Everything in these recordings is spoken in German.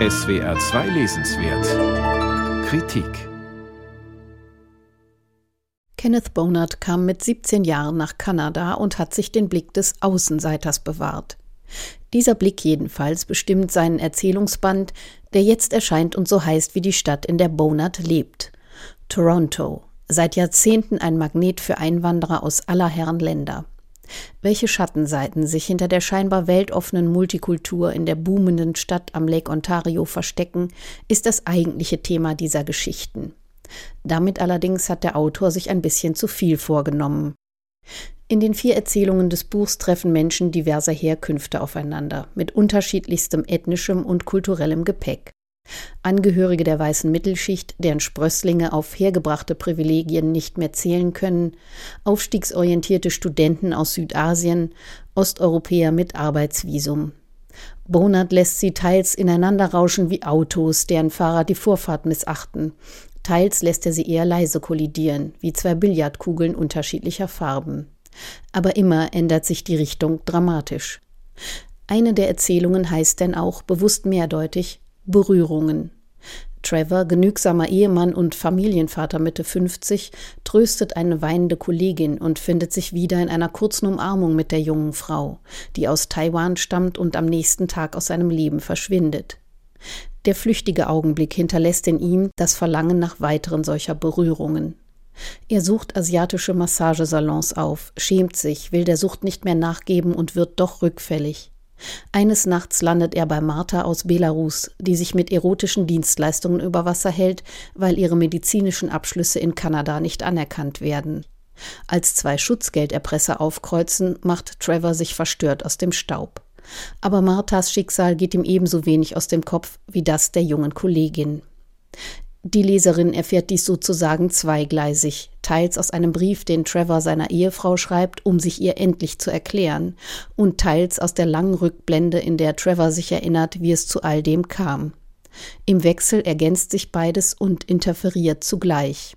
SWR 2 Lesenswert Kritik Kenneth Bonard kam mit 17 Jahren nach Kanada und hat sich den Blick des Außenseiters bewahrt. Dieser Blick jedenfalls bestimmt seinen Erzählungsband, der jetzt erscheint und so heißt wie die Stadt, in der Bonard lebt. Toronto, seit Jahrzehnten ein Magnet für Einwanderer aus aller Herren Länder. Welche Schattenseiten sich hinter der scheinbar weltoffenen Multikultur in der boomenden Stadt am Lake Ontario verstecken, ist das eigentliche Thema dieser Geschichten. Damit allerdings hat der Autor sich ein bisschen zu viel vorgenommen. In den vier Erzählungen des Buchs treffen Menschen diverser Herkünfte aufeinander, mit unterschiedlichstem ethnischem und kulturellem Gepäck. Angehörige der weißen Mittelschicht, deren Sprösslinge auf hergebrachte Privilegien nicht mehr zählen können, aufstiegsorientierte Studenten aus Südasien, Osteuropäer mit Arbeitsvisum. Bonard lässt sie teils ineinander rauschen wie Autos, deren Fahrer die Vorfahrt missachten, teils lässt er sie eher leise kollidieren, wie zwei Billardkugeln unterschiedlicher Farben. Aber immer ändert sich die Richtung dramatisch. Eine der Erzählungen heißt denn auch bewusst mehrdeutig Berührungen. Trevor, genügsamer Ehemann und Familienvater Mitte 50, tröstet eine weinende Kollegin und findet sich wieder in einer kurzen Umarmung mit der jungen Frau, die aus Taiwan stammt und am nächsten Tag aus seinem Leben verschwindet. Der flüchtige Augenblick hinterlässt in ihm das Verlangen nach weiteren solcher Berührungen. Er sucht asiatische Massagesalons auf, schämt sich, will der Sucht nicht mehr nachgeben und wird doch rückfällig. Eines Nachts landet er bei Martha aus Belarus, die sich mit erotischen Dienstleistungen über Wasser hält, weil ihre medizinischen Abschlüsse in Kanada nicht anerkannt werden. Als zwei Schutzgelderpresser aufkreuzen, macht Trevor sich verstört aus dem Staub. Aber Marthas Schicksal geht ihm ebenso wenig aus dem Kopf wie das der jungen Kollegin. Die Leserin erfährt dies sozusagen zweigleisig, teils aus einem Brief, den Trevor seiner Ehefrau schreibt, um sich ihr endlich zu erklären, und teils aus der langen Rückblende, in der Trevor sich erinnert, wie es zu all dem kam. Im Wechsel ergänzt sich beides und interferiert zugleich.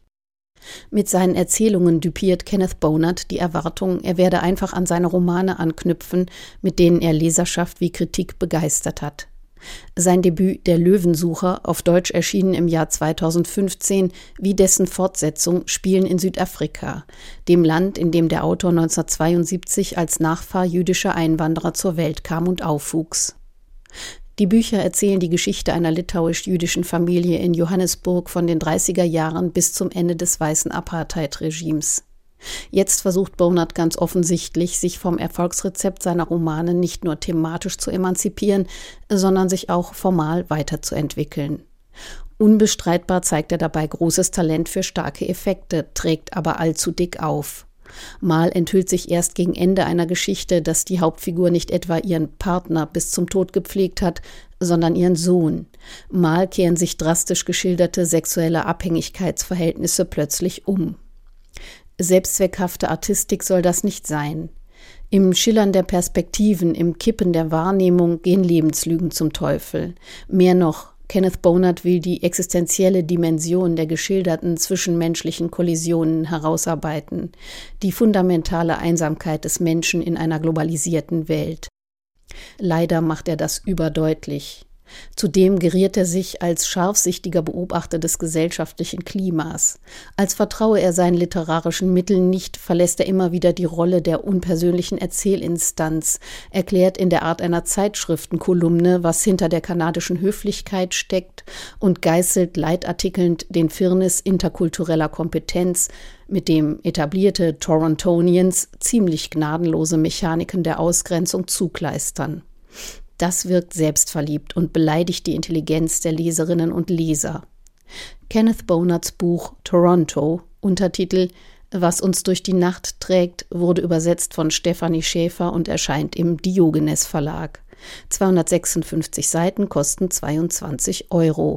Mit seinen Erzählungen düpiert Kenneth Bonard die Erwartung, er werde einfach an seine Romane anknüpfen, mit denen er Leserschaft wie Kritik begeistert hat. Sein Debüt Der Löwensucher, auf Deutsch erschienen im Jahr 2015, wie dessen Fortsetzung spielen in Südafrika, dem Land, in dem der Autor 1972 als Nachfahr jüdischer Einwanderer zur Welt kam und aufwuchs. Die Bücher erzählen die Geschichte einer litauisch-jüdischen Familie in Johannesburg von den 30er Jahren bis zum Ende des weißen Apartheid-Regimes. Jetzt versucht Bonard ganz offensichtlich, sich vom Erfolgsrezept seiner Romane nicht nur thematisch zu emanzipieren, sondern sich auch formal weiterzuentwickeln. Unbestreitbar zeigt er dabei großes Talent für starke Effekte, trägt aber allzu dick auf. Mal enthüllt sich erst gegen Ende einer Geschichte, dass die Hauptfigur nicht etwa ihren Partner bis zum Tod gepflegt hat, sondern ihren Sohn. Mal kehren sich drastisch geschilderte sexuelle Abhängigkeitsverhältnisse plötzlich um. Selbstzweckhafte Artistik soll das nicht sein. Im Schillern der Perspektiven, im Kippen der Wahrnehmung gehen Lebenslügen zum Teufel. Mehr noch, Kenneth Bonard will die existenzielle Dimension der geschilderten zwischenmenschlichen Kollisionen herausarbeiten, die fundamentale Einsamkeit des Menschen in einer globalisierten Welt. Leider macht er das überdeutlich. Zudem geriert er sich als scharfsichtiger Beobachter des gesellschaftlichen Klimas. Als vertraue er seinen literarischen Mitteln nicht, verlässt er immer wieder die Rolle der unpersönlichen Erzählinstanz, erklärt in der Art einer Zeitschriftenkolumne, was hinter der kanadischen Höflichkeit steckt und geißelt leitartikelnd den Firnis interkultureller Kompetenz, mit dem etablierte Torontonians ziemlich gnadenlose Mechaniken der Ausgrenzung zukleistern. Das wirkt selbstverliebt und beleidigt die Intelligenz der Leserinnen und Leser. Kenneth Bonards Buch Toronto, Untertitel Was uns durch die Nacht trägt, wurde übersetzt von Stefanie Schäfer und erscheint im Diogenes Verlag. 256 Seiten kosten 22 Euro.